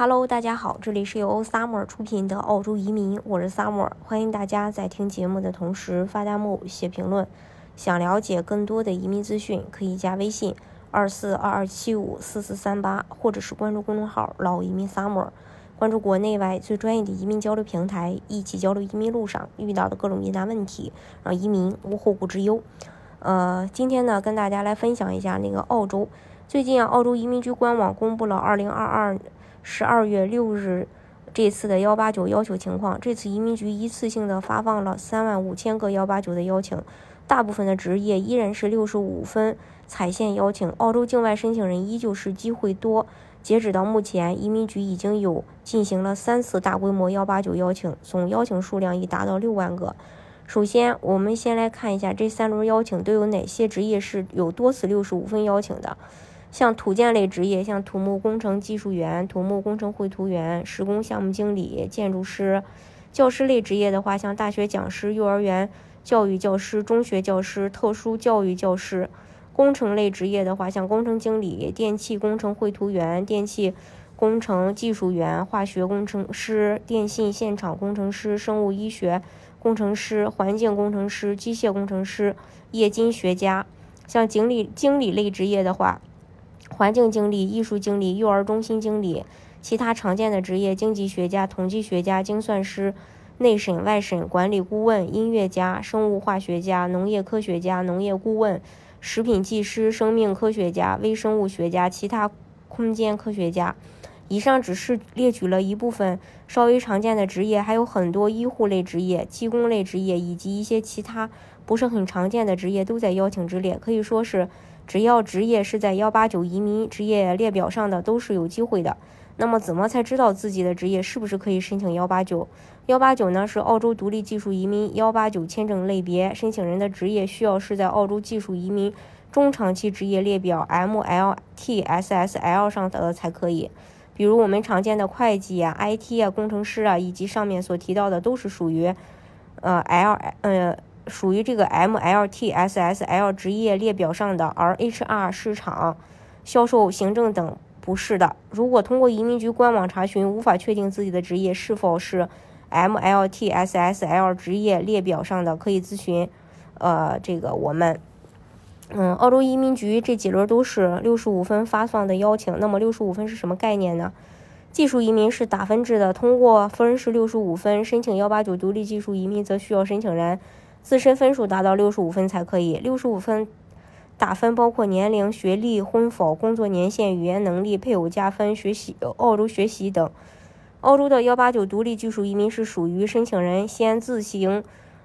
Hello，大家好，这里是由 Summer 出品的澳洲移民，我是 Summer，欢迎大家在听节目的同时发弹幕、写评论。想了解更多的移民资讯，可以加微信二四二二七五四四三八，或者是关注公众号“老移民 Summer”，关注国内外最专业的移民交流平台，一起交流移民路上遇到的各种疑难问题，让移民无后顾之忧。呃，今天呢，跟大家来分享一下那个澳洲。最近啊，澳洲移民局官网公布了二零二二。十二月六日，这次的幺八九要求情况，这次移民局一次性的发放了三万五千个幺八九的邀请，大部分的职业依然是六十五分踩线邀请，澳洲境外申请人依旧是机会多。截止到目前，移民局已经有进行了三次大规模幺八九邀请，总邀请数量已达到六万个。首先，我们先来看一下这三轮邀请都有哪些职业是有多次六十五分邀请的。像土建类职业，像土木工程技术员、土木工程绘图员、施工项目经理、建筑师；教师类职业的话，像大学讲师、幼儿园教育教师、中学教师、特殊教育教师；工程类职业的话，像工程经理、电气工程绘图员、电气工程技术员、化学工程师、电信现场工程师、生物医学工程师、环境工程师、机械工程师、冶金学家；像经理经理类职业的话。环境经理、艺术经理、幼儿中心经理，其他常见的职业：经济学家、统计学家、精算师、内审、外审、管理顾问、音乐家、生物化学家、农业科学家、农业顾问、食品技师、生命科学家、微生物学家、其他空间科学家。以上只是列举了一部分稍微常见的职业，还有很多医护类职业、技工类职业以及一些其他不是很常见的职业都在邀请之列，可以说是。只要职业是在幺八九移民职业列表上的，都是有机会的。那么，怎么才知道自己的职业是不是可以申请幺八九？幺八九呢，是澳洲独立技术移民幺八九签证类别，申请人的职业需要是在澳洲技术移民中长期职业列表 MLTSSL 上的才可以。比如我们常见的会计啊、IT 啊、工程师啊，以及上面所提到的，都是属于呃 L 呃。属于这个 MLTSSL 职业列表上的，而 HR、市场、销售、行政等不是的。如果通过移民局官网查询无法确定自己的职业是否是 MLTSSL 职业列表上的，可以咨询，呃，这个我们，嗯，澳洲移民局这几轮都是六十五分发放的邀请。那么六十五分是什么概念呢？技术移民是打分制的，通过分是六十五分，申请幺八九独立技术移民则需要申请人。自身分数达到六十五分才可以。六十五分打分包括年龄、学历、婚否、工作年限、语言能力、配偶加分、学习澳洲学习等。澳洲的幺八九独立技术移民是属于申请人先自行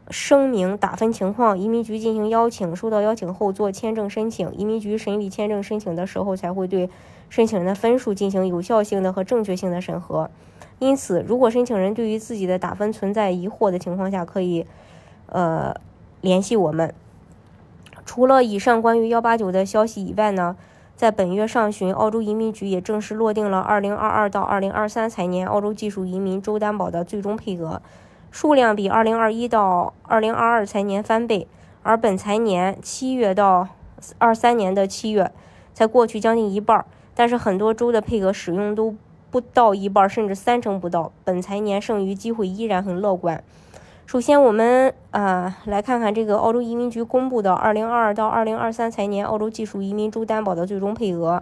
声明打分情况，移民局进行邀请，收到邀请后做签证申请。移民局审理签证申请的时候，才会对申请人的分数进行有效性的和正确性的审核。因此，如果申请人对于自己的打分存在疑惑的情况下，可以。呃，联系我们。除了以上关于幺八九的消息以外呢，在本月上旬，澳洲移民局也正式落定了二零二二到二零二三财年澳洲技术移民州担保的最终配额，数量比二零二一到二零二二财年翻倍。而本财年七月到二三年的七月才过去将近一半，但是很多州的配额使用都不到一半，甚至三成不到。本财年剩余机会依然很乐观。首先，我们啊来看看这个澳洲移民局公布的2022到2023财年澳洲技术移民州担保的最终配额。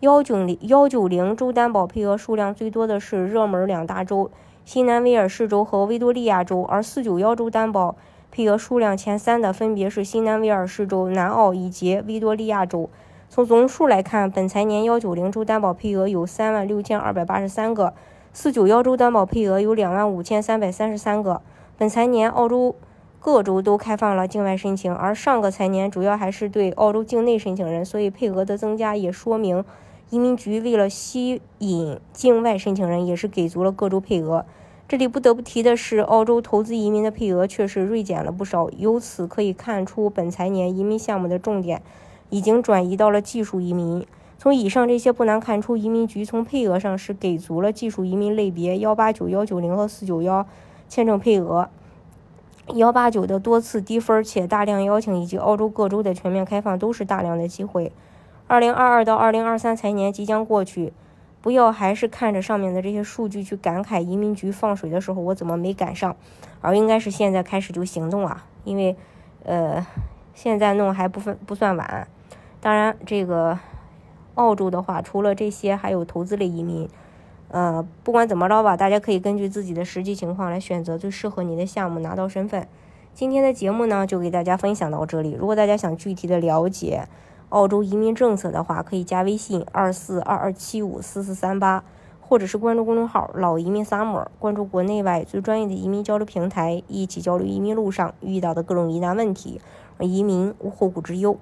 幺九零幺九零州担保配额数量最多的是热门两大州新南威尔士州和维多利亚州，而四九幺州担保配额数量前三的分别是新南威尔士州、南澳以及维多利亚州。从总数来看，本财年幺九零州担保配额有三万六千二百八十三个，四九幺州担保配额有两万五千三百三十三个。本财年，澳洲各州都开放了境外申请，而上个财年主要还是对澳洲境内申请人，所以配额的增加也说明移民局为了吸引境外申请人，也是给足了各州配额。这里不得不提的是，澳洲投资移民的配额确实锐减了不少，由此可以看出本财年移民项目的重点已经转移到了技术移民。从以上这些不难看出，移民局从配额上是给足了技术移民类别幺八九、幺九零和四九幺。签证配额幺八九的多次低分且大量邀请，以及澳洲各州的全面开放，都是大量的机会。二零二二到二零二三财年即将过去，不。要还是看着上面的这些数据去感慨移民局放水的时候我怎么没赶上，而应该是现在开始就行动啊，因为，呃，现在弄还不分不算晚。当然，这个澳洲的话，除了这些，还有投资类移民。呃，不管怎么着吧，大家可以根据自己的实际情况来选择最适合你的项目，拿到身份。今天的节目呢，就给大家分享到这里。如果大家想具体的了解澳洲移民政策的话，可以加微信二四二二七五四四三八，或者是关注公众号“老移民 summer”，关注国内外最专业的移民交流平台，一起交流移民路上遇到的各种疑难问题，移民无后顾之忧。